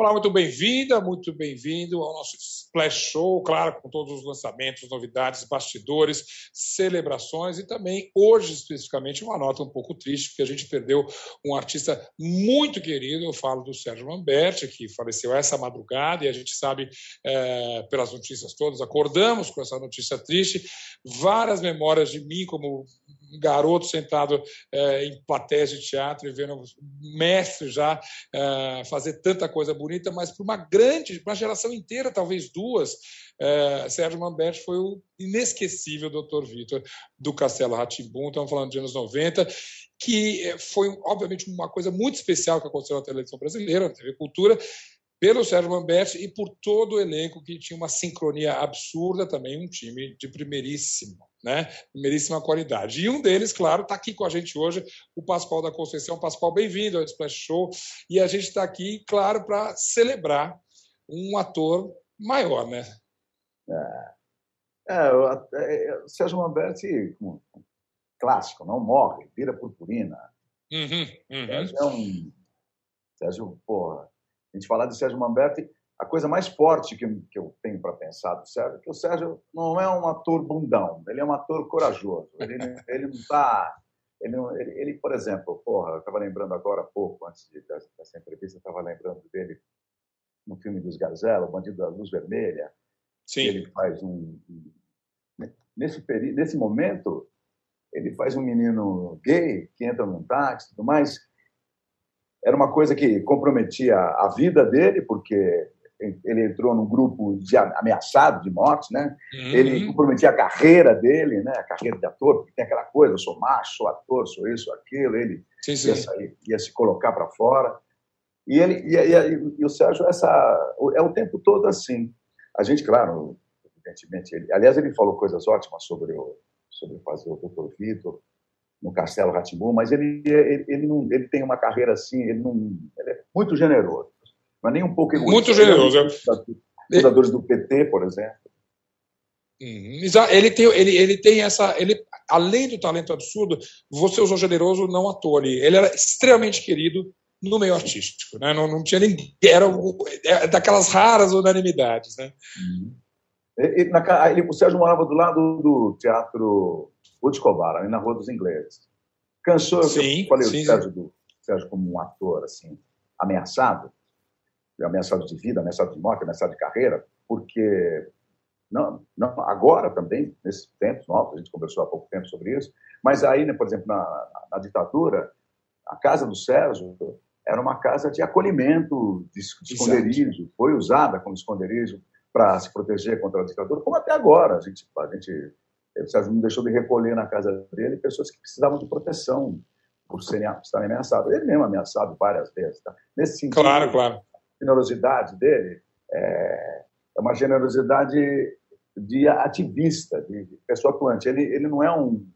Olá, muito bem-vinda, muito bem-vindo ao nosso Splash Show, claro, com todos os lançamentos, novidades, bastidores, celebrações e também, hoje especificamente, uma nota um pouco triste, porque a gente perdeu um artista muito querido, eu falo do Sérgio Lamberti, que faleceu essa madrugada, e a gente sabe, é, pelas notícias todas, acordamos com essa notícia triste, várias memórias de mim como garoto sentado é, em plateias de teatro e vendo mestre já é, fazer tanta coisa bonita, mas para uma grande, uma geração inteira, talvez duas, é, Sérgio Mamberti foi o inesquecível Dr. Vitor do Castelo Ratimbum, estamos falando de anos 90, que foi, obviamente, uma coisa muito especial que aconteceu na televisão brasileira, na TV Cultura, pelo Sérgio Lamberti e por todo o elenco que tinha uma sincronia absurda, também um time de primeiríssimo, né? primeiríssima qualidade. E um deles, claro, está aqui com a gente hoje, o Pascoal da Conceição. Pascoal, bem-vindo ao Splash Show. E a gente está aqui, claro, para celebrar um ator maior, né? É, é, o é, Sérgio Lamberti, clássico, não morre, vira purpurina. Uhum, uhum. Sérgio é um... Sérgio, porra a gente falar de Sérgio Mamberti, a coisa mais forte que, que eu tenho para pensar do Sérgio é que o Sérgio não é um ator bundão, ele é um ator corajoso. Ele, ele não está. Ele, ele, ele, por exemplo, porra, eu estava lembrando agora há pouco, antes de, dessa entrevista, eu estava lembrando dele no filme dos Gazela, O Bandido da Luz Vermelha. Sim. Ele faz um. Nesse, nesse momento, ele faz um menino gay que entra num táxi e tudo mais era uma coisa que comprometia a vida dele, porque ele entrou num grupo de ameaçado de morte, né? Uhum. Ele comprometia a carreira dele, né? A carreira de ator, porque tem aquela coisa, eu sou macho, sou ator, sou isso, sou aquilo. Ele sim, sim. Ia, sair, ia, se colocar para fora. E ele e, e, e, o Sérgio essa é o tempo todo assim. A gente, claro, evidentemente, ele, aliás, ele falou coisas ótimas sobre o sobre fazer o Dr. Vitor, no Castelo Ratimbum, mas ele, ele, ele, não, ele tem uma carreira assim, ele, não, ele é muito generoso, mas nem um pouco egoísta. Muito generoso. É fundadores do PT, por exemplo. Uhum. Ele tem, ele, ele tem essa. Ele, além do talento absurdo, você usou generoso não à toa. Ele era extremamente querido no meio artístico. Né? Não, não tinha ninguém. Era é daquelas raras unanimidades. Né? Uhum. Ele, na, ele, o Sérgio morava do lado do Teatro Escobar, ali na Rua dos Ingleses. Cansou, sim, eu falei sim, o Sérgio, do, Sérgio como um ator assim, ameaçado, ameaçado de vida, ameaçado de morte, ameaçado de carreira, porque não, não, agora também, nesses tempos novos, a gente conversou há pouco tempo sobre isso, mas aí, né, por exemplo, na, na, na, ditadura, a casa do Sérgio era uma casa de acolhimento, de, de esconderijo, foi usada como esconderijo para se proteger contra a ditadura, como até agora. A gente, a gente o Sérgio não deixou de recolher na casa dele pessoas que precisavam de proteção por serem, estarem ameaçadas. Ele mesmo ameaçado várias vezes. Tá? Nesse sentido, claro, claro. Generosidade dele é, é uma generosidade de ativista, de pessoa atuante. Ele, ele não é um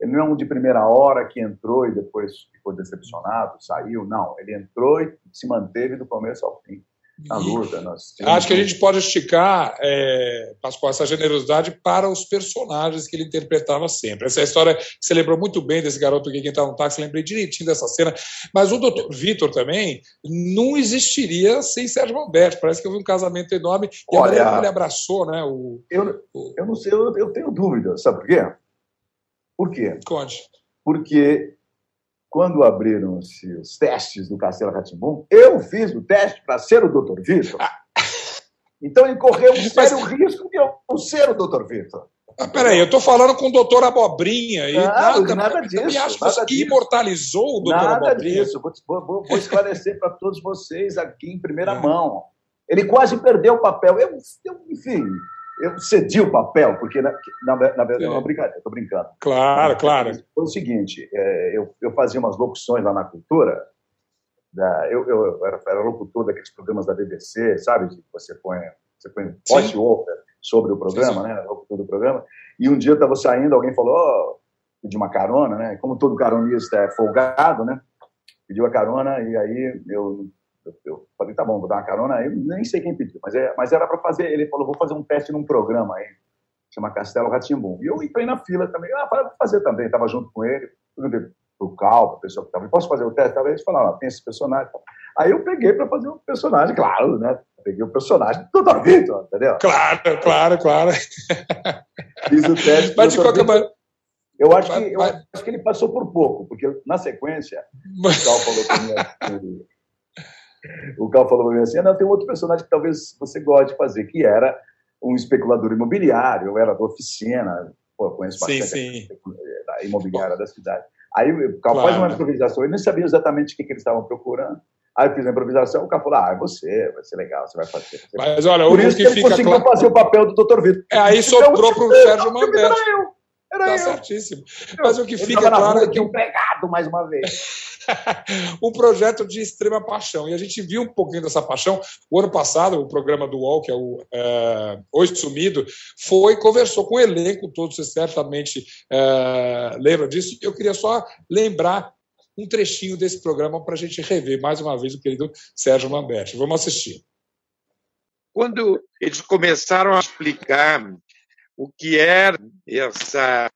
ele não é um de primeira hora que entrou e depois ficou decepcionado, saiu. Não, ele entrou e se manteve do começo ao fim na luta. Nós Acho que a gente pode esticar, é, Pascoal, essa generosidade para os personagens que ele interpretava sempre. Essa história você lembrou muito bem desse garoto que estava no táxi, lembrei direitinho dessa cena. Mas o doutor Vitor também não existiria sem Sérgio Alberto. Parece que houve um casamento enorme e Olha, a ele abraçou, né? O, eu, eu não sei, eu, eu tenho dúvida, sabe por quê? Por quê? Conte. Porque quando abriram-se os testes do Castelo Ratimbum, eu fiz o teste para ser o Dr. Vitor. Ah. Então ele correu um sério Mas... risco de eu ser o Dr. Vitor. Ah, peraí, eu estou falando com o doutor Abobrinha. E não, nada, nada disso. Me acho nada que imortalizou o doutor nada Abobrinha. Disso. Vou, vou, vou esclarecer para todos vocês aqui em primeira é. mão. Ele quase perdeu o papel. Eu, eu, enfim, eu cedi o papel, porque, na, na, na verdade, é uma brincadeira, estou brincando. Claro, claro. Foi o seguinte, é, eu, eu fazia umas locuções lá na cultura, da, eu, eu era, era, locutor daqueles programas da BBC, sabe? Você põe, você põe voice-over sobre o programa, sim, sim. né? Locutor do programa. E um dia eu estava saindo, alguém falou, oh, pedi uma carona, né? Como todo caronista é folgado, né? Pediu a carona e aí eu eu, eu, falei, tá bom, vou dar uma carona. Eu nem sei quem pediu, mas, é, mas era para fazer. Ele falou, vou fazer um teste num programa aí, chama Castelo Ratimbum. E eu entrei na fila também. Ah, vou fazer também. Estava junto com ele. o Cal, para a pessoa que estava, posso fazer o teste? Talvez eles falaram, ah, tem esse personagem. Aí eu peguei para fazer o um personagem, claro, né? Peguei o personagem do. Vitor, entendeu? Claro, claro, claro. Fiz o teste. Mas de qualquer maneira. Eu acho, que, eu acho que ele passou por pouco, porque na sequência, o Cal falou para assim, o Cal falou para mim assim, ah, não, tem outro personagem que talvez você goste de fazer, que era um especulador imobiliário, eu era da oficina, pô, conheço bastante sim, sim. a imobiliária da cidade. Aí o Cal claro. faz uma improvisação, eu nem sabia exatamente o que, que eles estavam procurando. Aí eu fiz a improvisação, o cara falou: Ah, é você, vai ser legal, você vai fazer. Você Mas olha, Por isso que, que ele conseguiu claro... fazer o papel do Dr. Vitor. É, aí então, sobrou para o Sérgio Mandetti. Era tá eu. certíssimo. Mas o que fica claro é que. empregado mais uma vez. um projeto de extrema paixão. E a gente viu um pouquinho dessa paixão. O ano passado, o programa do UOL, que é o é, Hoje Sumido, foi conversou com o elenco, todos vocês certamente é, lembram disso. Eu queria só lembrar um trechinho desse programa para a gente rever mais uma vez o querido Sérgio Lamberti. Vamos assistir. Quando eles começaram a explicar o que era essa,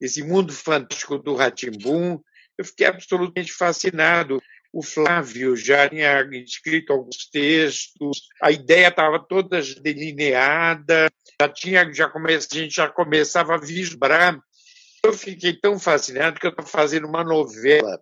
esse mundo fantástico do Ratimbum, eu fiquei absolutamente fascinado. O Flávio já tinha escrito alguns textos, a ideia estava toda delineada, já tinha, já come, a gente já começava a vislumbrar. Eu fiquei tão fascinado que eu estou fazendo uma novela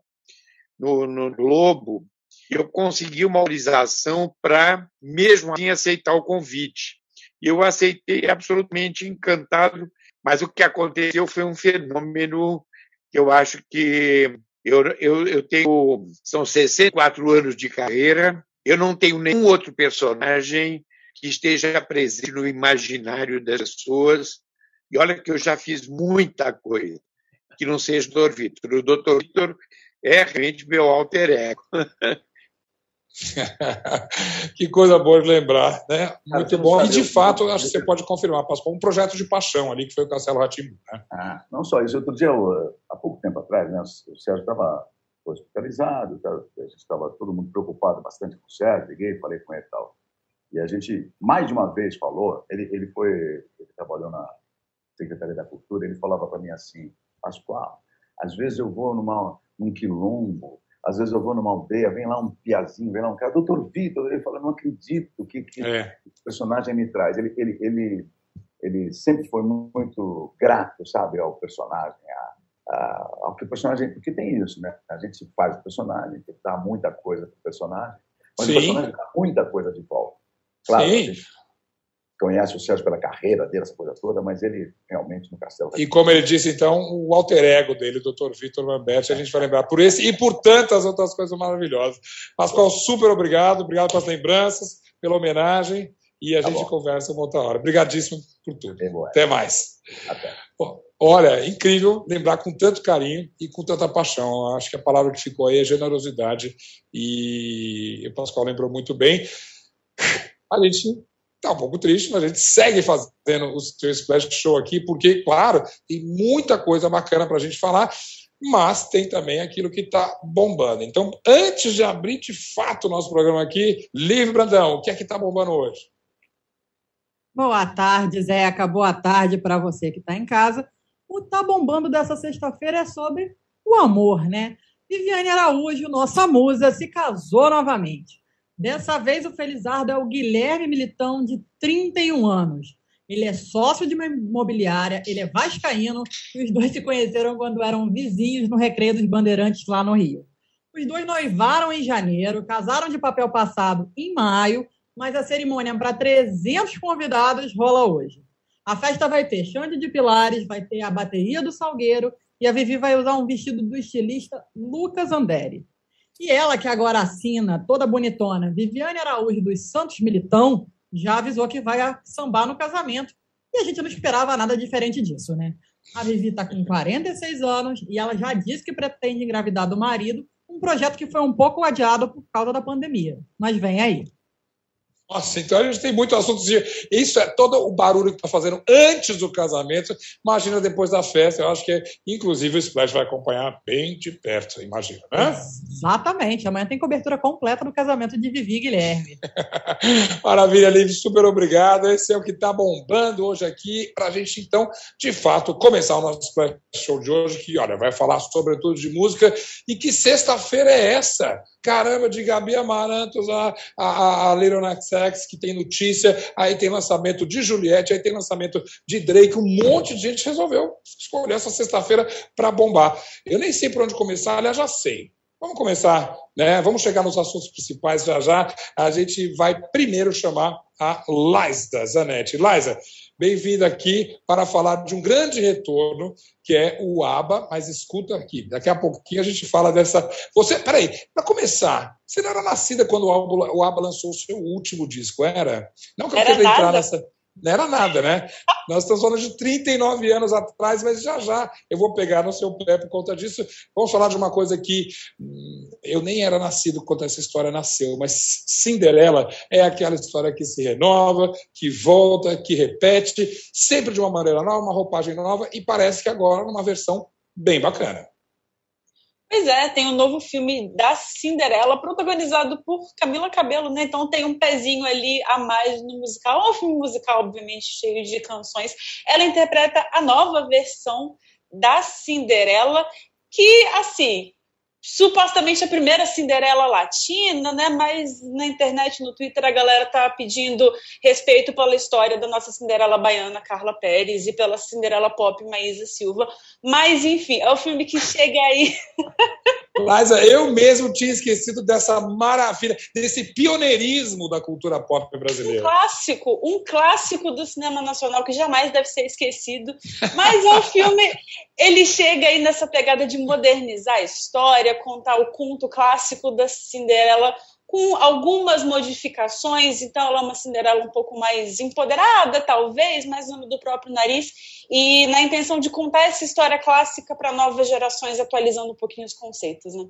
no, no Globo e eu consegui uma autorização para, mesmo assim, aceitar o convite. Eu aceitei absolutamente encantado, mas o que aconteceu foi um fenômeno que eu acho que eu, eu, eu tenho. São 64 anos de carreira, eu não tenho nenhum outro personagem que esteja presente no imaginário das pessoas. E olha que eu já fiz muita coisa que não seja o Dr. Vitor. O Dr. Vitor é realmente meu alter ego. que coisa boa de lembrar, né? Muito bom. E de fato, acho que você pode confirmar, Pascoal, um projeto de paixão ali, que foi o Castelo Ratimbu. Né? Ah, não só isso. Outro dia, há pouco tempo atrás, né, o Sérgio estava hospitalizado, a gente estava todo mundo preocupado bastante com o Sérgio, liguei, falei com ele e tal. E a gente, mais de uma vez, falou, ele, ele foi, ele trabalhou na Secretaria da Cultura, ele falava para mim assim, Pascoal, às vezes eu vou numa, num quilombo, às vezes eu vou numa aldeia, vem lá um piazinho, vem lá um cara, doutor Vitor, ele fala, não acredito que, que é. esse personagem me traz. Ele, ele, ele, ele sempre foi muito grato, sabe, ao personagem, a, a, ao que o personagem, porque tem isso, né? A gente faz o personagem, tem que dar muita coisa para o personagem, mas Sim. o personagem dá muita coisa de volta. Claro, Sim conhece o Sérgio pela carreira dele, essa coisa toda, mas ele realmente no Castelo. E como ele disse, então, o alter ego dele, o Dr. Vitor Lamberti, a gente vai lembrar por esse e por tantas outras coisas maravilhosas. Pascoal, super obrigado, obrigado pelas lembranças, pela homenagem, e a tá gente bom. conversa uma outra hora. Obrigadíssimo por tudo. Até mais. Até. Bom, olha, incrível lembrar com tanto carinho e com tanta paixão. Acho que a palavra que ficou aí é generosidade, e o Pascoal lembrou muito bem. A gente Está um pouco triste, mas a gente segue fazendo o seu Splash Show aqui, porque, claro, tem muita coisa bacana para a gente falar, mas tem também aquilo que está bombando. Então, antes de abrir de fato o nosso programa aqui, Livre Brandão, o que é que está bombando hoje? Boa tarde, Zeca. Boa tarde para você que está em casa. O Tá Bombando dessa sexta-feira é sobre o amor, né? Viviane Araújo, nossa musa, se casou novamente. Dessa vez, o Felizardo é o Guilherme Militão, de 31 anos. Ele é sócio de uma imobiliária, ele é vascaíno, e os dois se conheceram quando eram vizinhos no Recreio dos Bandeirantes, lá no Rio. Os dois noivaram em janeiro, casaram de papel passado em maio, mas a cerimônia para 300 convidados rola hoje. A festa vai ter Xande de Pilares, vai ter a bateria do Salgueiro e a Vivi vai usar um vestido do estilista Lucas Anderi. E ela, que agora assina, toda bonitona, Viviane Araújo dos Santos Militão, já avisou que vai sambar no casamento. E a gente não esperava nada diferente disso, né? A Vivi está com 46 anos e ela já disse que pretende engravidar do marido, um projeto que foi um pouco adiado por causa da pandemia. Mas vem aí. Nossa, então a gente tem muito assunto. Isso é todo o barulho que está fazendo antes do casamento. Imagina depois da festa. Eu acho que, inclusive, o Splash vai acompanhar bem de perto, imagina, né? Exatamente. Amanhã tem cobertura completa do casamento de Vivi e Guilherme. Maravilha, Liv. Super obrigado. Esse é o que está bombando hoje aqui. Para a gente, então, de fato, começar o nosso Splash Show de hoje, que, olha, vai falar sobretudo de música. E que sexta-feira é essa? Caramba, de Gabi Amarantos a, a, a Little Que tem notícia, aí tem lançamento de Juliette, aí tem lançamento de Drake, um monte de gente resolveu escolher essa sexta-feira para bombar. Eu nem sei por onde começar, aliás, já sei. Vamos começar, né? Vamos chegar nos assuntos principais já já. A gente vai primeiro chamar a Liza Zanetti. Liza, bem-vinda aqui para falar de um grande retorno, que é o ABBA, mas escuta aqui, daqui a pouquinho a gente fala dessa... Você, peraí, para começar, você não era nascida quando o ABBA lançou o seu último disco, era? Não que eu queira entrar nessa... Não era nada, né? Nós estamos falando de 39 anos atrás, mas já já eu vou pegar no seu pé por conta disso. Vamos falar de uma coisa que hum, eu nem era nascido quando essa história nasceu, mas Cinderela é aquela história que se renova, que volta, que repete, sempre de uma maneira nova, uma roupagem nova, e parece que agora numa versão bem bacana. Pois é, tem um novo filme da Cinderela, protagonizado por Camila Cabello, né? Então tem um pezinho ali a mais no musical. É um filme musical, obviamente, cheio de canções. Ela interpreta a nova versão da Cinderela, que, assim, supostamente a primeira Cinderela latina, né? Mas na internet, no Twitter, a galera tá pedindo respeito pela história da nossa Cinderela baiana, Carla Pérez, e pela Cinderela pop, Maísa Silva. Mas, enfim, é o filme que chega aí. Liza, eu mesmo tinha esquecido dessa maravilha, desse pioneirismo da cultura pop brasileira. Um clássico, um clássico do cinema nacional que jamais deve ser esquecido. Mas é um filme, ele chega aí nessa pegada de modernizar a história, contar o conto clássico da Cinderela com algumas modificações, então ela é uma Cinderela um pouco mais empoderada, talvez, mais no do próprio nariz, e na intenção de contar essa história clássica para novas gerações, atualizando um pouquinho os conceitos, né?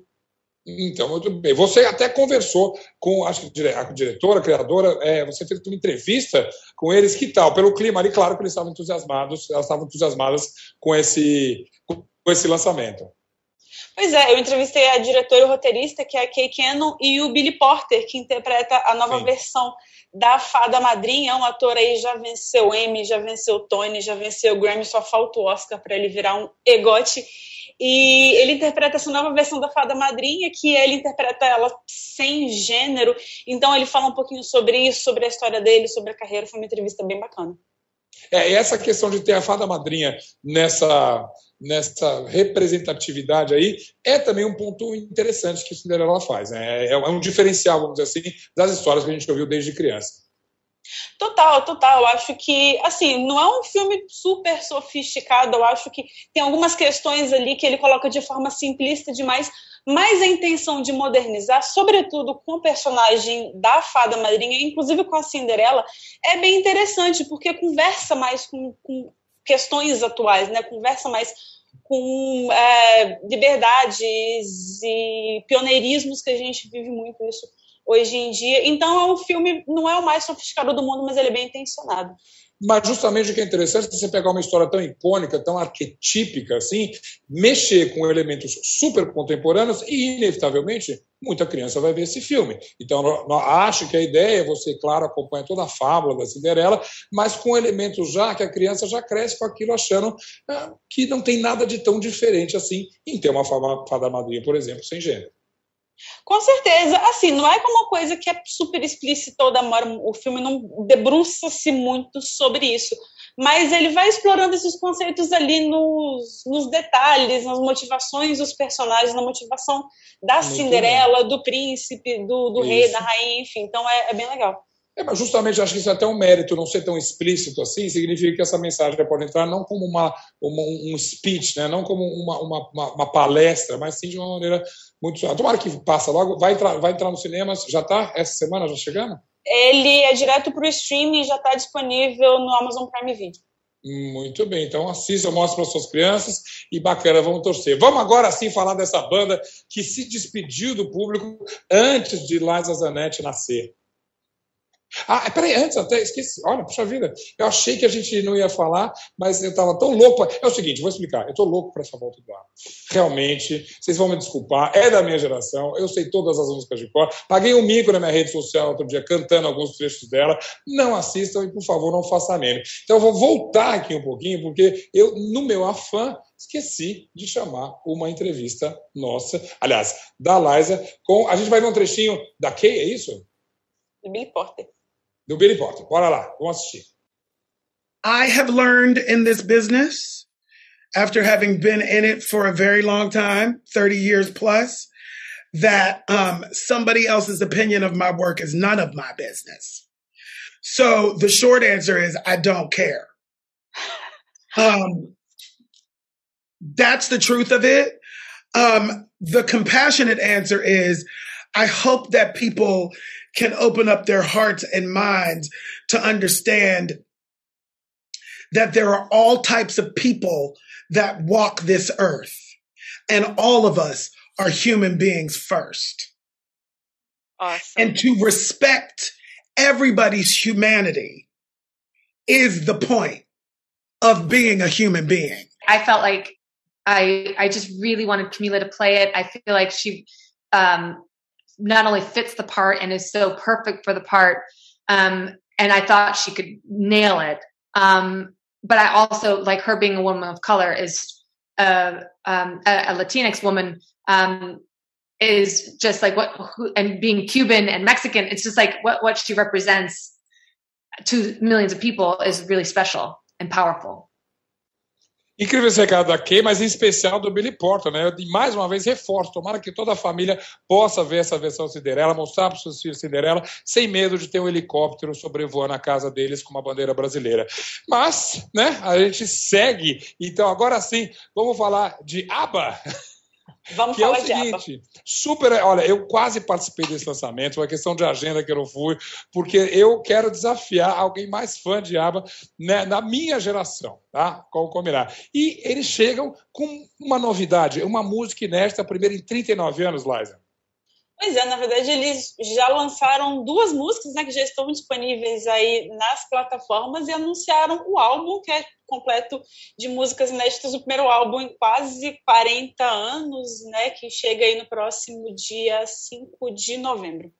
Então, muito bem. Você até conversou com a diretora, a criadora, é, você fez uma entrevista com eles, que tal? Pelo clima ali, claro que eles estavam entusiasmados, elas estavam entusiasmadas com esse, com esse lançamento. Pois é, eu entrevistei a diretora e roteirista, que é a Kay Cannon, e o Billy Porter, que interpreta a nova Sim. versão da Fada Madrinha. É um ator aí, já venceu Emmy, já venceu Tony, já venceu Grammy, só falta o Oscar para ele virar um egote. E ele interpreta essa nova versão da Fada Madrinha, que ele interpreta ela sem gênero. Então ele fala um pouquinho sobre isso, sobre a história dele, sobre a carreira. Foi uma entrevista bem bacana. É, essa questão de ter a Fada Madrinha nessa nessa representatividade aí, é também um ponto interessante que Cinderela faz. Né? É, é um diferencial, vamos dizer assim, das histórias que a gente ouviu desde criança. Total, total. Eu acho que, assim, não é um filme super sofisticado. Eu acho que tem algumas questões ali que ele coloca de forma simplista demais, mas a intenção de modernizar, sobretudo com o personagem da Fada Madrinha, inclusive com a Cinderela, é bem interessante, porque conversa mais com, com questões atuais, né? Conversa mais com é, liberdades e pioneirismos que a gente vive muito isso hoje em dia. Então, é um filme, não é o mais sofisticado do mundo, mas ele é bem intencionado. Mas justamente o que é interessante é você pegar uma história tão icônica, tão arquetípica assim, mexer com elementos super contemporâneos e, inevitavelmente, muita criança vai ver esse filme. Então, acho que a ideia é você, claro, acompanha toda a fábula da Cinderela, mas com elementos já que a criança já cresce com aquilo achando ah, que não tem nada de tão diferente assim em ter uma fada madrinha, por exemplo, sem gênero. Com certeza, assim, não é como uma coisa que é super explícita toda hora, o filme não debruça-se muito sobre isso, mas ele vai explorando esses conceitos ali nos, nos detalhes, nas motivações dos personagens, na motivação da muito Cinderela, bem. do príncipe, do, do rei, da rainha, enfim, então é, é bem legal. É, mas justamente acho que isso é até um mérito não ser tão explícito assim, significa que essa mensagem pode entrar não como uma, uma um speech, né? não como uma, uma, uma, palestra, mas sim de uma maneira muito. Tomara que passa logo. Vai entrar, vai entrar no cinema, já está? Essa semana já chegando? Ele é direto para o streaming e já está disponível no Amazon Prime Video. Muito bem, então assista, mostre para suas crianças e bacana, vamos torcer. Vamos agora sim falar dessa banda que se despediu do público antes de Liza Zanetti nascer. Ah, peraí, antes até esqueci. Olha, puxa vida, eu achei que a gente não ia falar, mas eu estava tão louco. É o seguinte, vou explicar. Eu estou louco para essa volta do ar. Realmente, vocês vão me desculpar, é da minha geração, eu sei todas as músicas de cor. Paguei um mico na minha rede social outro dia cantando alguns trechos dela. Não assistam e, por favor, não façam meme. Então, eu vou voltar aqui um pouquinho, porque eu, no meu afã, esqueci de chamar uma entrevista nossa, aliás, da Liza, com. A gente vai ver um trechinho da Kay, é isso? Billy Porter. Do Billy Porter. Bora lá, vamos assistir. I have learned in this business, after having been in it for a very long time 30 years plus, that um, somebody else's opinion of my work is none of my business. So the short answer is I don't care. Um, that's the truth of it. Um, the compassionate answer is I hope that people can open up their hearts and minds to understand that there are all types of people that walk this earth and all of us are human beings first. Awesome. And to respect everybody's humanity is the point of being a human being. I felt like I I just really wanted Camila to play it. I feel like she um, not only fits the part and is so perfect for the part, um, and I thought she could nail it. Um, but I also like her being a woman of color is uh, um, a, a Latinx woman um, is just like what who, and being Cuban and Mexican. It's just like what what she represents to millions of people is really special and powerful. Incrível esse recado da Kay, mas em especial do Billy Porter, né? E mais uma vez reforço, tomara que toda a família possa ver essa versão Cinderela, mostrar para os seus filhos Cinderela, sem medo de ter um helicóptero sobrevoando a casa deles com uma bandeira brasileira. Mas, né, a gente segue. Então, agora sim, vamos falar de ABBA. Vamos que é falar o de ABBA. seguinte, super, olha, eu quase participei desse lançamento, uma questão de agenda que eu não fui, porque eu quero desafiar alguém mais fã de ABBA né, na minha geração, tá? Como combinar. E eles chegam com uma novidade, uma música inédita, a primeira em 39 anos, Liza. Pois é, na verdade eles já lançaram duas músicas, né, que já estão disponíveis aí nas plataformas e anunciaram o álbum que é completo de músicas inéditas, o primeiro álbum em quase 40 anos, né, que chega aí no próximo dia 5 de novembro.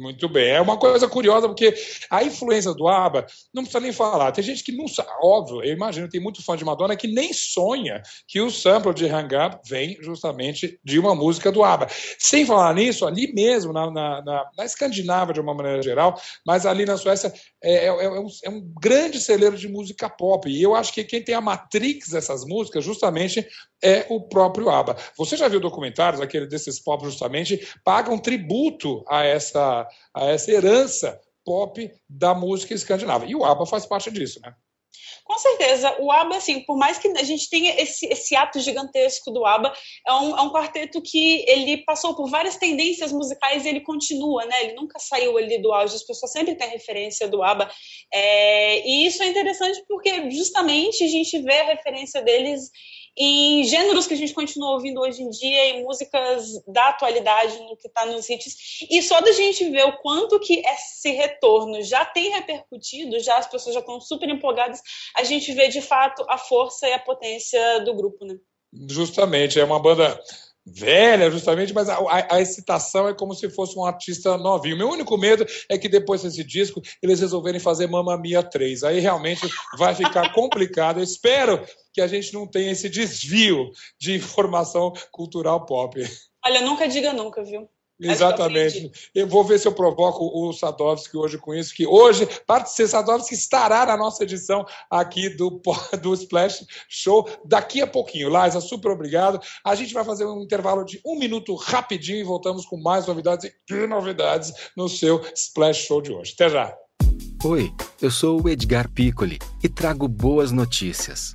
Muito bem. É uma coisa curiosa, porque a influência do ABBA, não precisa nem falar. Tem gente que não sabe, óbvio, eu imagino, tem muito fã de Madonna que nem sonha que o sample de Hang Up vem justamente de uma música do ABBA. Sem falar nisso, ali mesmo, na, na, na, na Escandinávia, de uma maneira geral, mas ali na Suécia, é, é, é, um, é um grande celeiro de música pop. E eu acho que quem tem a matrix dessas músicas, justamente, é o próprio ABBA. Você já viu documentários, aquele desses pop, justamente, pagam tributo a essa a essa herança pop da música escandinava. E o ABBA faz parte disso, né? Com certeza, o ABBA, assim, por mais que a gente tenha esse, esse ato gigantesco do ABBA, é um, é um quarteto que ele passou por várias tendências musicais e ele continua, né? Ele nunca saiu ali do auge, as pessoas sempre têm referência do ABBA. É, e isso é interessante porque justamente a gente vê a referência deles em gêneros que a gente continua ouvindo hoje em dia, em músicas da atualidade, no que está nos hits. E só da gente ver o quanto que esse retorno já tem repercutido, já as pessoas já estão super empolgadas, a gente vê de fato a força e a potência do grupo, né? Justamente, é uma banda velha, justamente, mas a, a, a, excitação é como se fosse um artista novinho. Meu único medo é que depois desse disco eles resolverem fazer Mamma Mia 3. Aí realmente vai ficar complicado. Eu espero que a gente não tenha esse desvio de informação cultural pop. Olha, nunca diga nunca, viu? Exatamente. Eu vou ver se eu provoco o Sadovski hoje com isso, que hoje, parte ser Sadovski estará na nossa edição aqui do, do Splash Show daqui a pouquinho. Liza, super obrigado. A gente vai fazer um intervalo de um minuto rapidinho e voltamos com mais novidades e novidades no seu Splash Show de hoje. Até já. Oi, eu sou o Edgar Piccoli e trago boas notícias.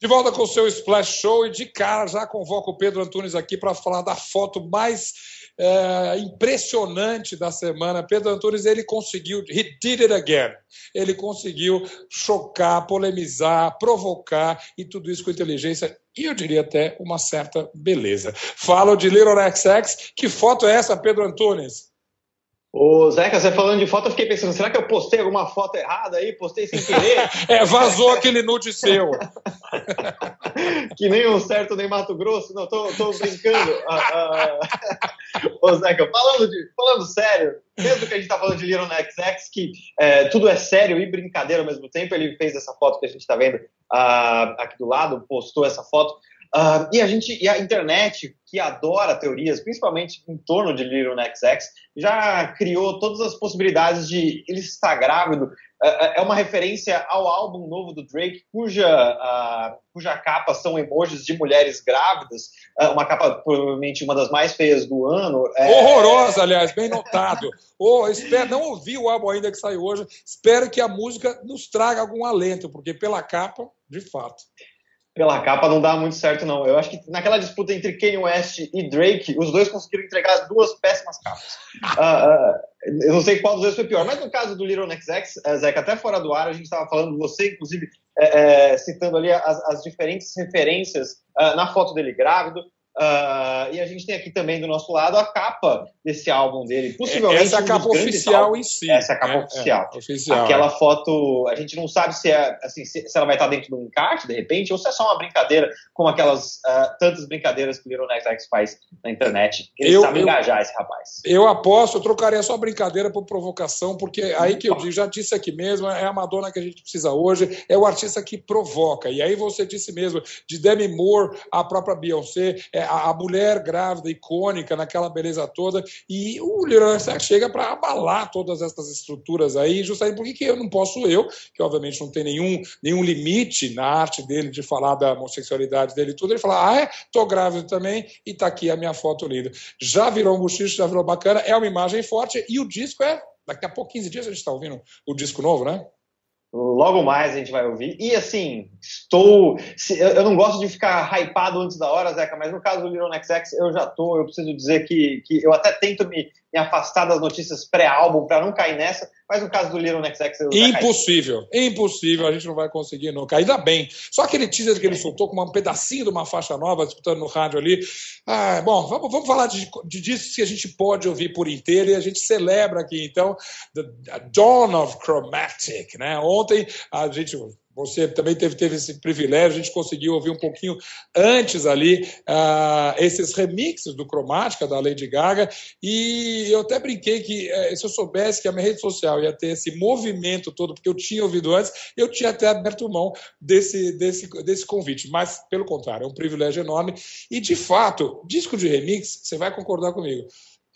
De volta com o seu Splash Show e de cara já convoco o Pedro Antunes aqui para falar da foto mais é, impressionante da semana. Pedro Antunes ele conseguiu, he did it again. Ele conseguiu chocar, polemizar, provocar e tudo isso com inteligência e eu diria até uma certa beleza. Falo de Little XX. Que foto é essa, Pedro Antunes? Ô, Zeca, você falando de foto, eu fiquei pensando, será que eu postei alguma foto errada aí? Postei sem querer? é, vazou aquele nude seu. que nem um certo nem Mato Grosso. Não, tô, tô brincando. Ah, ah... Ô, Zeca, falando, de, falando sério, mesmo que a gente tá falando de Little XX, que é, tudo é sério e brincadeira ao mesmo tempo, ele fez essa foto que a gente tá vendo uh, aqui do lado, postou essa foto. Uh, e a gente, e a internet, que adora teorias, principalmente em torno de Little XX, já criou todas as possibilidades de ele estar grávido. Uh, é uma referência ao álbum novo do Drake, cuja, uh, cuja capa são emojis de mulheres grávidas, uma capa provavelmente uma das mais feias do ano. É, Horrorosa, aliás, bem notado. oh, espero, não ouvi o álbum ainda que saiu hoje. Espero que a música nos traga algum alento, porque pela capa, de fato pela capa não dá muito certo, não. Eu acho que naquela disputa entre Kanye West e Drake, os dois conseguiram entregar duas péssimas capas. Uh, uh, eu não sei qual dos dois foi pior, mas no caso do Little Nex X, uh, Zeca, até fora do ar, a gente estava falando, você inclusive é, é, citando ali as, as diferentes referências uh, na foto dele grávido, Uh, e a gente tem aqui também do nosso lado a capa desse álbum dele. Possivelmente essa é a capa oficial em si. Essa é a capa é, oficial. É, oficial. Aquela foto, a gente não sabe se, é, assim, se, se, ela vai estar dentro de um encarte, de repente, ou se é só uma brincadeira, como aquelas uh, tantas brincadeiras que o Little X faz na internet. Ele eu, sabe eu, engajar esse rapaz. Eu aposto, eu trocaria só brincadeira por provocação, porque aí que eu digo, já disse aqui mesmo, é a Madonna que a gente precisa hoje, é o artista que provoca. E aí você disse mesmo, de Demi Moore, a própria Beyoncé, é, a, mulher grávida, icônica, naquela beleza toda, e o Leroy chega para abalar todas essas estruturas aí, justamente porque que eu não posso eu, que obviamente não tem nenhum, nenhum limite na arte dele de falar da homossexualidade dele e tudo, ele fala, ah é, tô grávida também, e tá aqui a minha foto linda. Já virou um buchicho, já virou bacana, é uma imagem forte, e o disco é, daqui a pouco, 15 dias a gente está ouvindo o disco novo, né? Logo mais a gente vai ouvir. E assim, estou. Eu não gosto de ficar hypado antes da hora, Zeca, mas no caso do Little XX eu já estou. Eu preciso dizer que, que eu até tento me, me afastar das notícias pré-álbum para não cair nessa, mas no caso do Little Nex X. Impossível, impossível, a gente não vai conseguir nunca. Ainda bem. Só aquele teaser que ele soltou com um pedacinho de uma faixa nova, escutando no rádio ali. Ah, bom, vamos, vamos falar de, de discos que a gente pode ouvir por inteiro e a gente celebra aqui, então, The Dawn of Chromatic. Né? Ontem a gente você também teve, teve esse privilégio, a gente conseguiu ouvir um pouquinho antes ali uh, esses remixes do Cromática, da Lady Gaga, e eu até brinquei que uh, se eu soubesse que a minha rede social ia ter esse movimento todo, porque eu tinha ouvido antes, eu tinha até aberto mão desse, desse, desse convite, mas pelo contrário, é um privilégio enorme, e de fato, disco de remix, você vai concordar comigo,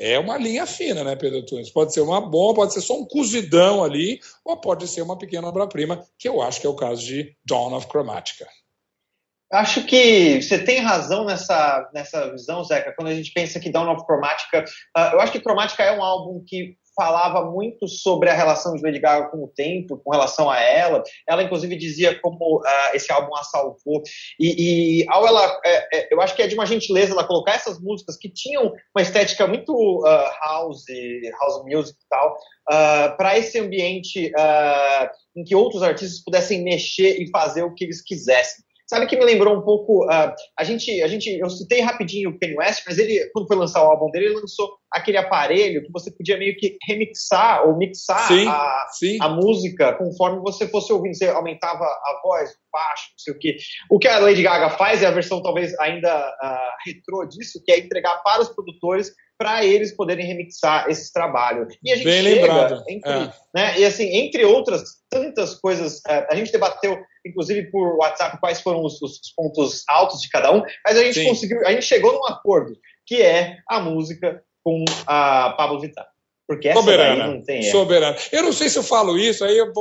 é uma linha fina, né, Pedro Tunes? Pode ser uma bomba, pode ser só um cozidão ali, ou pode ser uma pequena obra-prima, que eu acho que é o caso de Dawn of Chromatica. Acho que você tem razão nessa, nessa visão, Zeca, quando a gente pensa que Dawn of Chromatica. Uh, eu acho que Chromatica é um álbum que falava muito sobre a relação de Lady Gaga com o tempo, com relação a ela. Ela, inclusive, dizia como uh, esse álbum a salvou. E, e ao ela, é, é, eu acho que é de uma gentileza ela colocar essas músicas que tinham uma estética muito uh, house, house music e tal, uh, para esse ambiente em que outros artistas pudessem mexer e fazer o que eles quisessem. Sabe que me lembrou um pouco. Uh, a, gente, a gente, eu citei rapidinho o Kanye West, mas ele, quando foi lançar o álbum dele, ele lançou aquele aparelho que você podia meio que remixar ou mixar sim, a, sim. a música conforme você fosse ouvindo. Você aumentava a voz, o baixo, não sei o quê. O que a Lady Gaga faz é a versão talvez ainda uh, retrô disso, que é entregar para os produtores para eles poderem remixar esse trabalho. E a gente Bem chega lembrado. Entre, é. né, e assim, entre outras tantas coisas, uh, a gente debateu inclusive por WhatsApp, quais foram os, os pontos altos de cada um, mas a gente Sim. conseguiu, a gente chegou num acordo, que é a música com a Pablo Vittar. Porque essa soberana, não tem erro. Soberana. Eu não sei se eu falo isso, aí eu,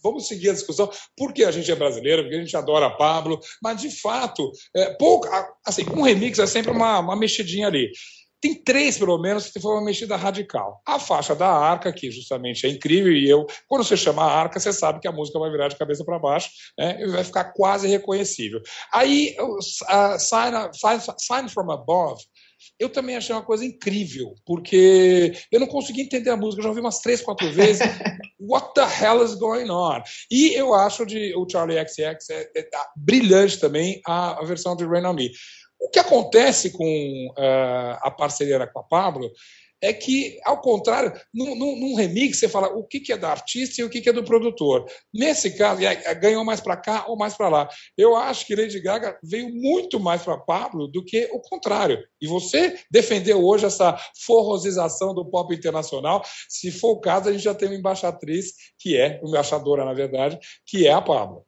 vamos seguir a discussão, porque a gente é brasileiro, porque a gente adora Pablo, mas de fato, é, pouco, assim, um remix é sempre uma, uma mexidinha ali. Tem três, pelo menos, que foi uma mexida radical. A faixa da arca, que justamente é incrível, e eu, quando você chama a arca, você sabe que a música vai virar de cabeça para baixo né, e vai ficar quase reconhecível. Aí, a sign, sign, sign from Above, eu também achei uma coisa incrível, porque eu não consegui entender a música, eu já ouvi umas três, quatro vezes. What the hell is going on? E eu acho de o Charlie XX é, é, é brilhante também a, a versão de Rain on Me. O que acontece com uh, a parceria com a Pablo é que, ao contrário, num, num, remix você fala o que, que é da artista e o que, que é do produtor. Nesse caso, é, ganhou mais para cá ou mais para lá. Eu acho que Lady Gaga veio muito mais para Pablo do que o contrário. E você defendeu hoje essa forrosização do pop internacional. Se for o caso, a gente já tem uma embaixatriz, que é, embaixadora, na verdade, que é a Pablo.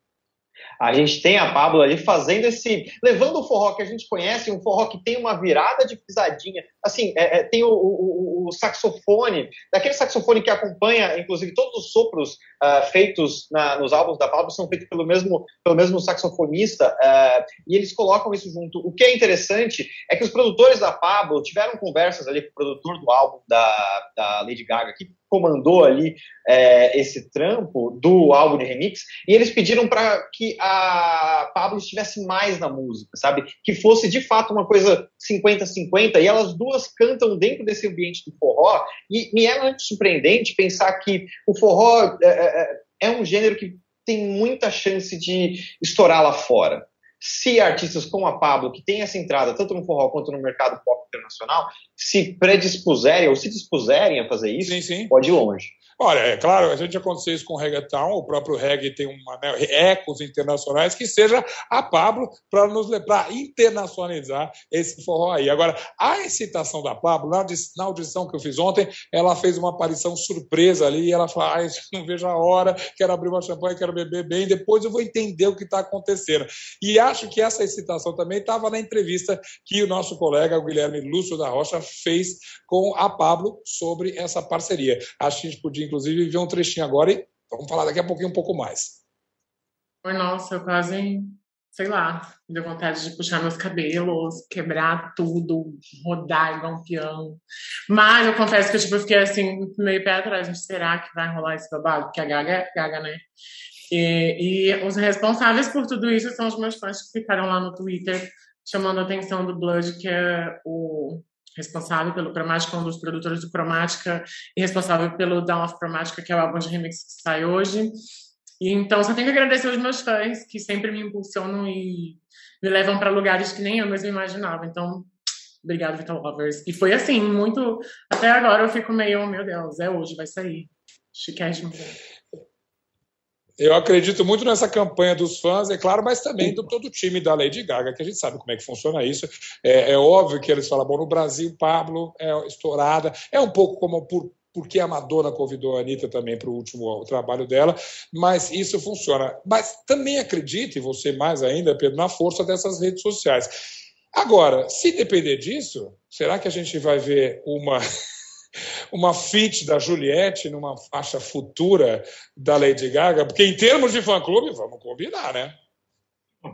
A gente tem a Pablo ali fazendo esse. levando o forró que a gente conhece, um forró que tem uma virada de pisadinha. Assim, é, é, tem o, o, o, saxofone, daquele saxofone que acompanha, inclusive, todos os sopros uh, feitos na, nos álbuns da Pablo são feitos pelo mesmo, pelo mesmo saxofonista, uh, e eles colocam isso junto. O que é interessante é que os produtores da Pablo tiveram conversas ali com o produtor do álbum da, da Lady Gaga, que comandou ali é, esse trampo do álbum de remix, e eles pediram para que a Pablo estivesse mais na música, sabe? Que fosse de fato uma coisa 50-50, e elas duas cantam dentro desse ambiente do forró, e me é muito surpreendente pensar que o forró é, é, é um gênero que tem muita chance de estourar lá fora se artistas como a Pablo, que tem essa entrada tanto no forró quanto no mercado pop internacional, se predispuserem ou se dispuserem a fazer isso, sim, sim. pode ir longe. Olha, é claro, a gente aconteceu isso com o reggaeton, o próprio reggae tem uma, né, ecos internacionais, que seja a Pablo para nos para internacionalizar esse forró aí. Agora, a excitação da Pablo, na, audição que eu fiz ontem, ela fez uma aparição surpresa ali, e ela falou, ah, não vejo a hora, quero abrir uma champanhe, quero beber bem, depois eu vou entender o que está acontecendo. E acho que essa excitação também estava na entrevista que o nosso colega, o Guilherme Lúcio da Rocha, fez com a Pablo sobre essa parceria. Acho que a gente podia inclusive, ver um trechinho agora e vamos falar daqui a pouquinho um pouco mais. Oi, nossa, eu quase, sei lá, deu vontade de puxar meus cabelos, quebrar tudo, rodar igual um peão. Mas eu confesso que eu tipo, fiquei assim, meio pé atrás, será que vai rolar esse babado? Porque a Gaga é Gaga, né? E, e, os responsáveis por tudo isso são os meus fãs que ficaram lá no Twitter chamando a atenção do Blood, que é o responsável pelo Chromatica, um dos produtores do Chromatica, e responsável pelo Down of Chromatica, que é o álbum de remix que sai hoje. E então só tenho que agradecer aos meus fãs que sempre me impulsionam e me levam para lugares que nem eu mesmo imaginava. Então, obrigado, Vital Lovers. E foi assim, muito. Até agora eu fico meio, oh, meu Deus, é hoje, vai sair. Chiquérrimo. Eu acredito muito nessa campanha dos fãs, é claro, mas também do todo o time da Lady Gaga, que a gente sabe como é que funciona isso. É, é óbvio que eles falam, bom, no Brasil, Pablo é estourada. É um pouco como por, porque a Madonna convidou a Anitta também para o último trabalho dela, mas isso funciona. Mas também acredite, você mais ainda, Pedro, na força dessas redes sociais. Agora, se depender disso, será que a gente vai ver uma uma feat da Juliette numa faixa futura da Lady Gaga, porque em termos de fã-clube, vamos combinar, né?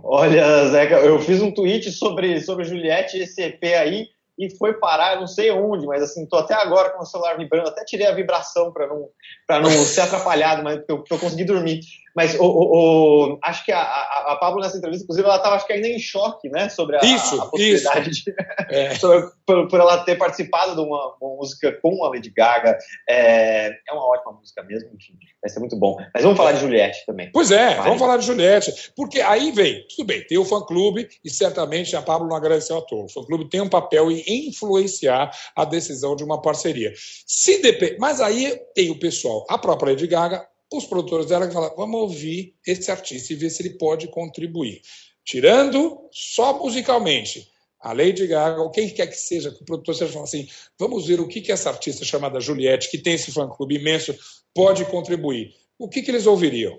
Olha, Zeca, eu fiz um tweet sobre, sobre Juliette e esse EP aí, e foi parar, não sei onde, mas assim, tô até agora com o celular vibrando, até tirei a vibração para não, não ser atrapalhado, mas eu, eu consegui dormir. Mas o, o, o, acho que a, a, a, Pablo, nessa entrevista, inclusive, ela estava acho que ainda em choque, né? Sobre a, isso, a possibilidade isso. de. É. sobre, por, por, ela ter participado de uma, uma, música com a Lady Gaga. É, é uma ótima música mesmo, enfim, vai ser muito bom. Mas vamos falar de Juliette também. Pois é, vamos falar de Juliette. Porque aí vem, tudo bem, tem o fã-clube e certamente a Pablo não agradeceu à toa. O fã-clube tem um papel em influenciar a decisão de uma parceria. Se depende, mas aí tem o pessoal, a própria Lady Gaga, os produtores dela falam, vamos ouvir esse artista e ver se ele pode contribuir. Tirando só musicalmente, a Lady Gaga, ou quem quer que seja, que o produtor seja falando assim, vamos ver o que, que essa artista chamada Juliette, que tem esse fã-clube imenso, pode contribuir. O que, que eles ouviriam?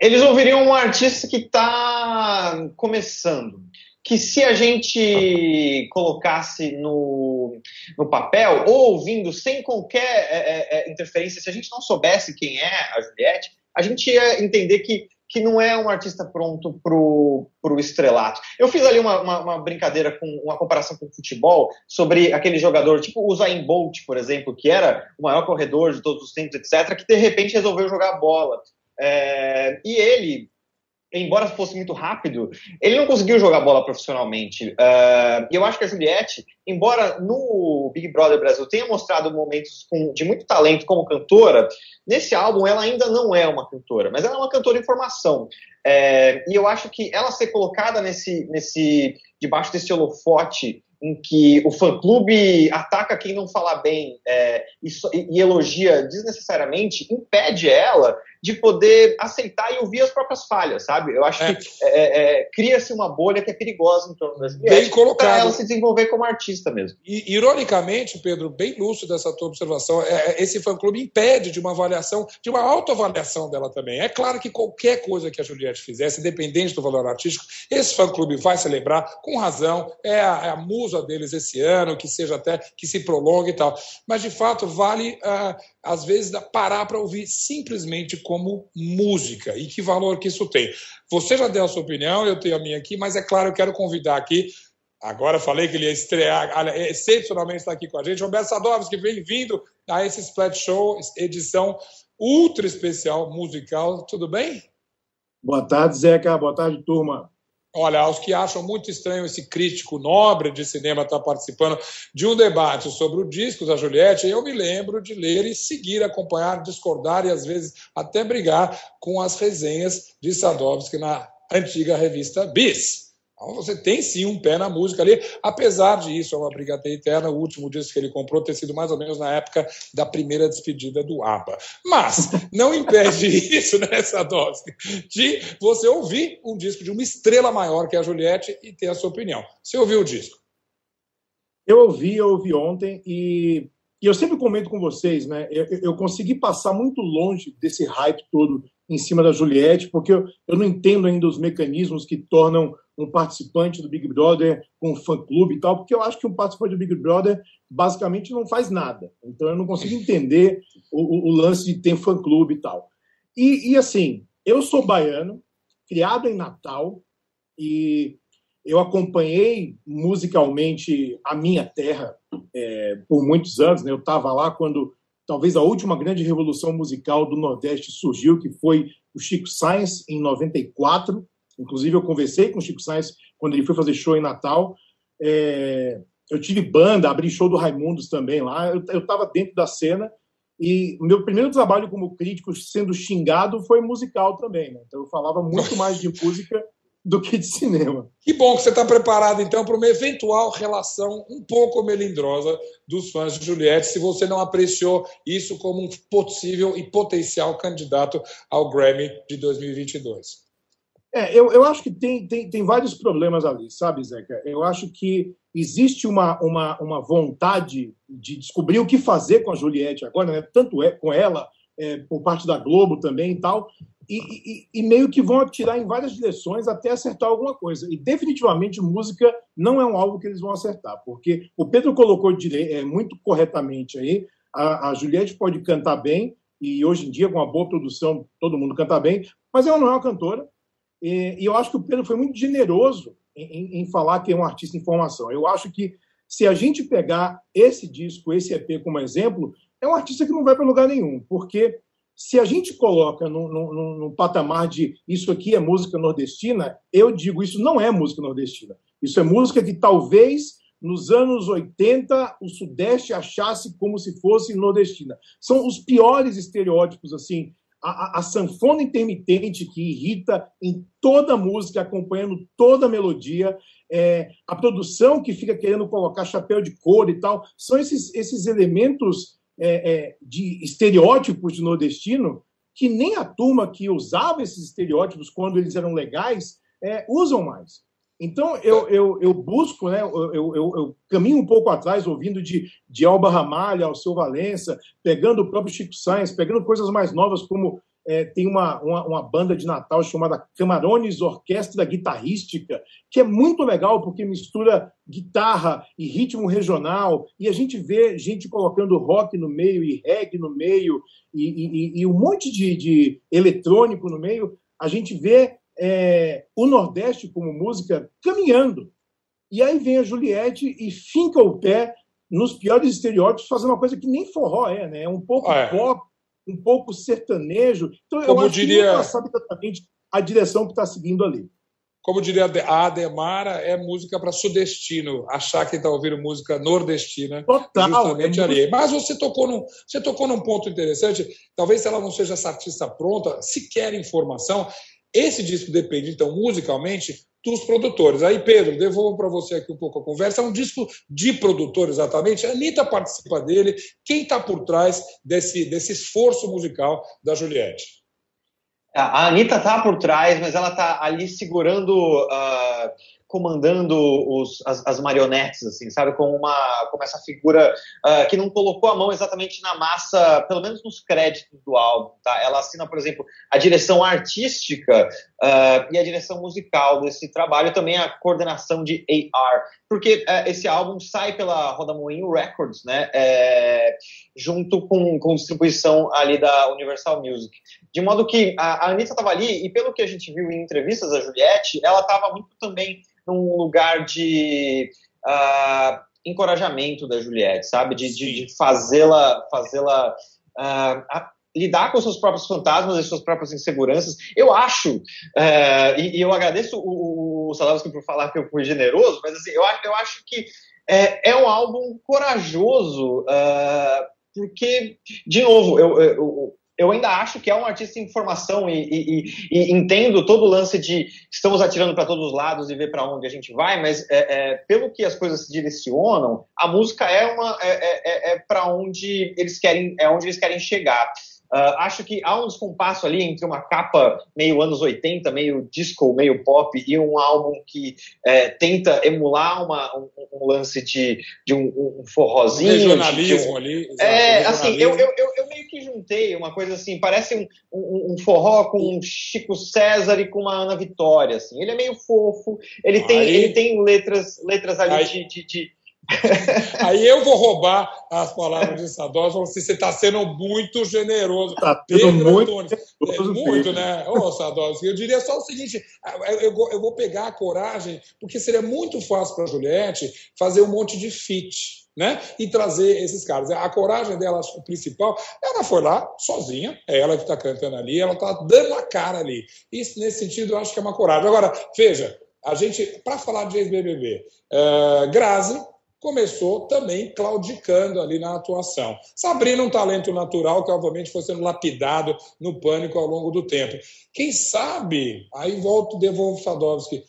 Eles ouviriam um artista que está começando, que se a gente colocasse no, no papel, ou ouvindo sem qualquer é, é, é, interferência, se a gente não soubesse quem é a Juliette, a gente ia entender que que não é um artista pronto pro, pro estrelato. Eu fiz ali uma, uma, uma, brincadeira com uma comparação com o futebol sobre aquele jogador, tipo o Zayn Bolt, por exemplo, que era o maior corredor de todos os tempos, etc., que de repente resolveu jogar bola. É, e ele embora fosse muito rápido, ele não conseguiu jogar bola profissionalmente. Uh, e eu acho que a Juliette, embora no Big Brother Brasil tenha mostrado momentos com, de muito talento como cantora, nesse álbum ela ainda não é uma cantora, mas ela é uma cantora em formação. É, e eu acho que ela ser colocada nesse, nesse debaixo desse holofote em que o fã-clube ataca quem não fala bem é, e, e, elogia desnecessariamente, impede ela de poder aceitar e ouvir as próprias falhas, sabe? Eu acho é. que é, é, é, cria-se uma bolha que é perigosa em torno da Juliette bem colocado. para ela se desenvolver como artista mesmo. E, ironicamente, Pedro, bem lúcido essa tua observação, é, esse fã-clube impede de uma avaliação, de uma autoavaliação dela também. É claro que qualquer coisa que a Juliette fizesse, independente do valor artístico, esse fã-clube vai celebrar com razão, é a, a musa deles esse ano, que seja até que se prolongue e tal. Mas, de fato, vale, uh, às vezes, parar para ouvir simplesmente como música e que valor que isso tem. Você já deu a sua opinião, eu tenho a minha aqui, mas é claro, eu quero convidar aqui. Agora falei que ele ia estrear, excepcionalmente está aqui com a gente. Roberto Sadovski, bem-vindo a esse Splat Show, edição ultra especial musical. Tudo bem? Boa tarde, Zeca. Boa tarde, turma. Olha, aos que acham muito estranho esse crítico nobre de cinema estar participando de um debate sobre o disco da Juliette, eu me lembro de ler e seguir, acompanhar, discordar e às vezes até brigar com as resenhas de Sadovski na antiga revista Bis. Então você tem sim um pé na música ali, apesar de isso, é uma briga eterna. O último disco que ele comprou ter sido mais ou menos na época da primeira despedida do ABBA. Mas não impede isso, né, Sadowski, de você ouvir um disco de uma estrela maior que a Juliette e ter a sua opinião. Você ouviu o disco? Eu ouvi, eu ouvi ontem e, e eu sempre comento com vocês, né? Eu, eu consegui passar muito longe desse hype todo em cima da Juliette, porque eu, eu não entendo ainda os mecanismos que tornam um participante do Big Brother com um fã-clube e tal, porque eu acho que um participante do Big Brother basicamente não faz nada. Então eu não consigo entender o, o lance de ter fã-clube e tal. E, e, assim, eu sou baiano, criado em Natal, e eu acompanhei musicalmente a minha terra é, por muitos anos. Né? Eu estava lá quando talvez a última grande revolução musical do Nordeste surgiu, que foi o Chico Sainz, em 94. Inclusive, eu conversei com o Chico Sainz quando ele foi fazer show em Natal. É, eu tive banda, abri show do Raimundos também lá. Eu estava dentro da cena e meu primeiro trabalho como crítico sendo xingado foi musical também. Né? Então eu falava muito mais de música do que de cinema. Que bom que você está preparado, então, para uma eventual relação um pouco melindrosa dos fãs de Juliette, se você não apreciou isso como um possível e potencial candidato ao Grammy de 2022. É, eu, eu acho que tem, tem, tem vários problemas ali, sabe, Zeca? Eu acho que existe uma, uma, uma vontade de descobrir o que fazer com a Juliette agora, né? tanto é com ela, é, por parte da Globo também e tal, e, e, e, meio que vão atirar em várias direções até acertar alguma coisa. E definitivamente música não é um alvo que eles vão acertar, porque o Pedro colocou dire... é, muito corretamente aí, a, a Juliette pode cantar bem, e hoje em dia, com uma boa produção, todo mundo canta bem, mas ela não é uma cantora, e, eu acho que o Pedro foi muito generoso em, em, falar que é um artista em formação. Eu acho que se a gente pegar esse disco, esse EP como exemplo, é um artista que não vai para lugar nenhum, porque se a gente coloca no patamar de isso aqui é música nordestina, eu digo isso não é música nordestina. Isso é música que talvez nos anos 80 o Sudeste achasse como se fosse nordestina. São os piores estereótipos assim a, a, sanfona intermitente que irrita em toda a música, acompanhando toda a melodia, é, a produção que fica querendo colocar chapéu de couro e tal, são esses, esses elementos é, é, de estereótipos de nordestino que nem a turma que usava esses estereótipos quando eles eram legais é, usam mais. Então, eu, eu, eu busco, né, eu, eu, eu, caminho um pouco atrás, ouvindo de, de Alba Ramalha, ao seu Valença, pegando o próprio Chico Sainz, pegando coisas mais novas, como é, tem uma, uma, uma, banda de Natal chamada Camarones Orquestra Guitarrística, que é muito legal, porque mistura guitarra e ritmo regional, e a gente vê gente colocando rock no meio, e reggae no meio, e, e, e um monte de, de eletrônico no meio, a gente vê é, o Nordeste como música caminhando. E aí vem a Juliette e finca o pé nos piores estereótipos, fazendo uma coisa que nem forró é, né? É um pouco Ah, é. pop, um pouco sertanejo. Então, eu Como acho diria- que ela sabe exatamente a direção que está seguindo ali. Como diria a Ademara, é música para sudestino. Achar que está ouvindo música nordestina. Total. justamente é ali. música- Mas você tocou, num, você tocou num ponto interessante. Talvez ela não seja essa artista pronta, se quer informação, esse disco depende, então, musicalmente, dos produtores. Aí, Pedro, devolvo para você aqui um pouco a conversa. É um disco de produtor, exatamente. A Anitta participa dele. Quem está por trás desse, desse esforço musical da Juliette? A Anitta tá por trás, mas ela tá ali segurando, ah, comandando os- as, as marionetes, assim, sabe? Como, uma, como essa figura ah, que não colocou a mão exatamente na massa, pelo menos nos créditos do álbum, tá? Ela assina, por exemplo, a direção artística ah, e a direção musical desse trabalho, também a coordenação de AR, porque eh, esse álbum sai pela Rodamoinho Records, né? É, junto com, com distribuição ali da Universal Music. De modo que a, a Anitta estava ali, e pelo que a gente viu em entrevistas da Juliette, ela estava muito também num lugar de ah, encorajamento da Juliette, sabe? De, de, de fazê-la fazê-la ah, a- lidar com seus próprios fantasmas e suas próprias inseguranças. Eu acho, eh, e, e eu agradeço o, o Sadowski por falar que eu fui generoso, mas assim, eu, acho- eu acho que é, é um álbum corajoso, ah, porque, de novo, eu, eu, eu ainda acho que é um artista em formação e, e- e- e entendo todo o lance de estamos atirando para todos os lados e ver para onde a gente vai, mas é, é, pelo que as coisas se direcionam, a música é uma é, é, para onde eles querem é onde eles querem chegar. Ah, acho que há um descompasso ali entre uma capa meio anos 80, meio disco, meio pop, e um álbum que é, tenta emular uma- um, um lance de, de um, um Um forrozinho. um- regionalismo ali. exato, é, um assim, eu, eu, eu, meio que juntei uma coisa assim, parece um, um, um forró com um Chico César e com uma Ana Vitória, assim. Ele é meio fofo, ele tem, Aí- ele tem letras, letras ali Aí- de, de, de- Aí eu vou roubar as palavras de Sadós, falando assim, você está sendo muito generoso. Tá Pedro muito Antunes. É gostoso, muito, Pedro. né? Ô, Sadowski, eu diria só o seguinte: eu, eu vou- pegar a coragem, porque seria muito fácil para a Juliette fazer um monte de fit. Né? E trazer esses caras. A coragem dela, o principal, ela foi lá sozinha, é ela que está cantando ali, ela está dando a cara ali. Isso, nesse sentido, eu acho que é uma coragem. Agora, veja, a gente, para falar de ex-BBB, eh, Grazi começou também claudicando ali na atuação. Sabrina, um talento natural que, obviamente, foi sendo lapidado no pânico ao longo do tempo. Quem sabe, aí volto, devolvo Sadowski,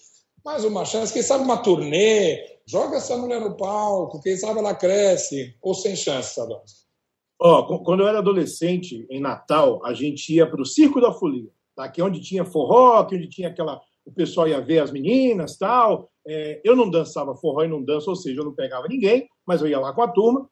mais uma chance, quem sabe uma turnê, joga essa mulher no palco, quem sabe ela cresce, ou sem chance, Sadowski. Ó, qu- quando eu era adolescente, em Natal, a gente ia para o Circo da Folia, tá? que é onde tinha forró, que onde tinha aquela. O pessoal ia ver as meninas tal. É, eu não dançava forró e não danço, ou seja, eu não pegava ninguém, mas eu ia lá com a turma.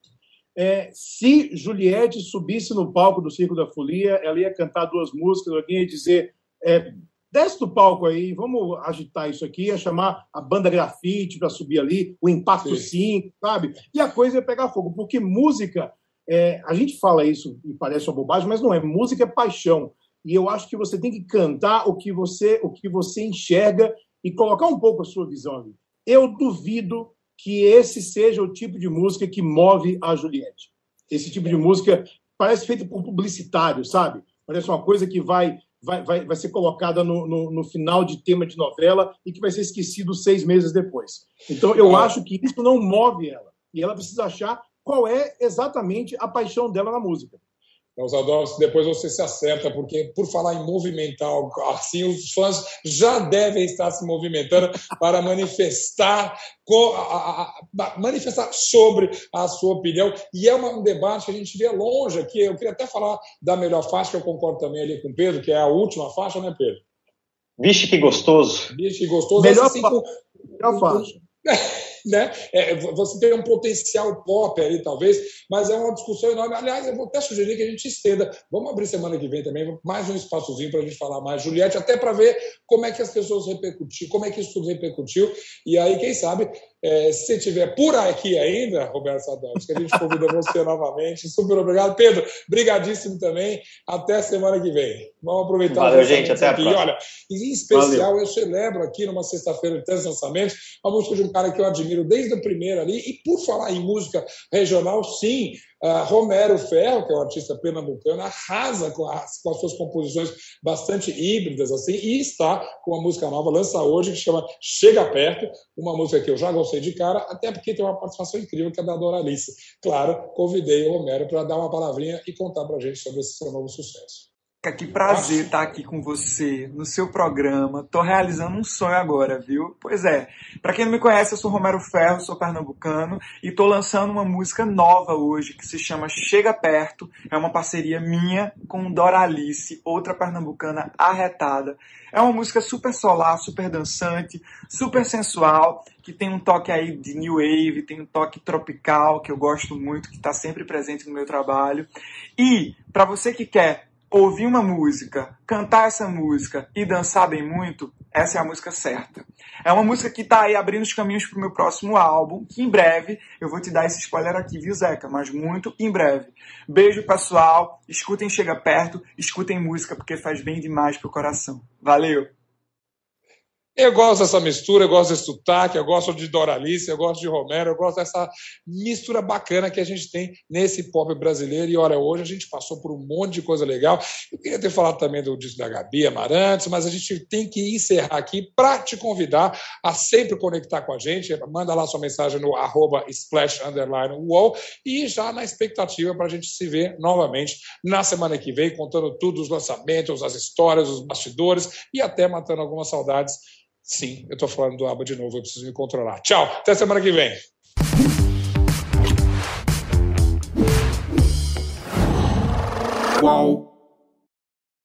É, se Juliette subisse no palco do Circo da Folia, ela ia cantar duas músicas, alguém ia dizer: é, desce do palco aí, vamos agitar isso aqui, ia chamar a banda grafite para subir ali, o Impacto Sim. 5, sabe? E a coisa ia pegar fogo, porque música é, a gente fala isso e parece uma bobagem, mas não é. Música é paixão. E eu acho que você tem que cantar o que você, o que você enxerga e colocar um pouco a sua visão ali. Eu duvido que esse seja o tipo de música que move a Juliette. Esse tipo de música parece feita por publicitário, sabe? Parece uma coisa que vai vai, vai, vai ser colocada no, no, no final de tema de novela e que vai ser esquecido seis meses depois. Então, eu Ah. acho que isso não move ela. E ela precisa achar qual é exatamente a paixão dela na música. Então, Sadowski, depois você se acerta, porque por falar em movimentar, assim, os fãs já devem estar se movimentando para manifestar, co- a- a- a- manifestar sobre a sua opinião. E é uma- um debate que a gente vê longe aqui. Eu queria até falar da melhor faixa, que eu concordo também ali com o Pedro, que é a última faixa, né, Pedro? Vixe, que gostoso. Bicho que gostoso. Melhor assim, fa- com- Melhor faixa. Né? É, você tem um potencial pop ali, talvez, mas é uma discussão enorme. Aliás, eu vou até sugerir que a gente estenda. Vamos abrir semana que vem também mais um espaçozinho para a gente falar mais, Juliette, até para ver como é que as pessoas repercutiram, como é que isso tudo repercutiu. E aí, quem sabe, É, se tiver por aqui ainda, Roberto que a gente convida você novamente. Super obrigado. Pedro, brigadíssimo também. Até semana que vem. Vamos aproveitar. Valeu, gente. Até aqui. a próxima. olha, em especial, Valeu. eu celebro aqui numa sexta-feira de três lançamentos a música de um cara que eu admiro desde o primeiro ali. E por falar em música regional, sim, Uh, Romero Ferro, que é um artista pernambucano, arrasa com as, com as, suas composições bastante híbridas assim e está com uma música nova, lança hoje, que chama Chega Perto, uma música que eu já gostei de cara, até porque tem uma participação incrível que é da Doralice. Claro, convidei o Romero para dar uma palavrinha e contar para a gente sobre esse seu novo sucesso. Que prazer estar aqui com você no seu programa. Estou realizando um sonho agora, viu? Pois é. Para quem não me conhece, eu sou Romero Ferro, sou pernambucano e estou lançando uma música nova hoje que se chama Chega Perto. É uma parceria minha com Doralice, outra pernambucana arretada. É uma música super solar, super dançante, super sensual, que tem um toque aí de new wave, tem um toque tropical que eu gosto muito, que está sempre presente no meu trabalho. E para você que quer ouvir uma música, cantar essa música e dançar bem muito, essa é a música certa. É uma música que está aí abrindo os caminhos para o meu próximo álbum, que em breve eu vou te dar esse spoiler aqui, viu, Zeca? Mas muito em breve. Beijo, pessoal. Escutem Chega Perto, escutem música porque faz bem demais pro coração. Valeu! Eu gosto dessa mistura, eu gosto desse sotaque, eu gosto de Doralice, eu gosto de Romero, eu gosto dessa mistura bacana que a gente tem nesse pop brasileiro. E olha, hoje a gente passou por um monte de coisa legal. Eu queria ter falado também do disco da Gabi Amarantes, mas a gente tem que encerrar aqui para te convidar a sempre conectar com a gente. Manda lá sua mensagem no arroba splash wall e já na expectativa para a gente se ver novamente na semana que vem, contando tudo, os lançamentos, as histórias, os bastidores e até matando algumas saudades Sim, eu estou falando do aba de novo, eu preciso me controlar. Tchau, até semana que vem. Uau.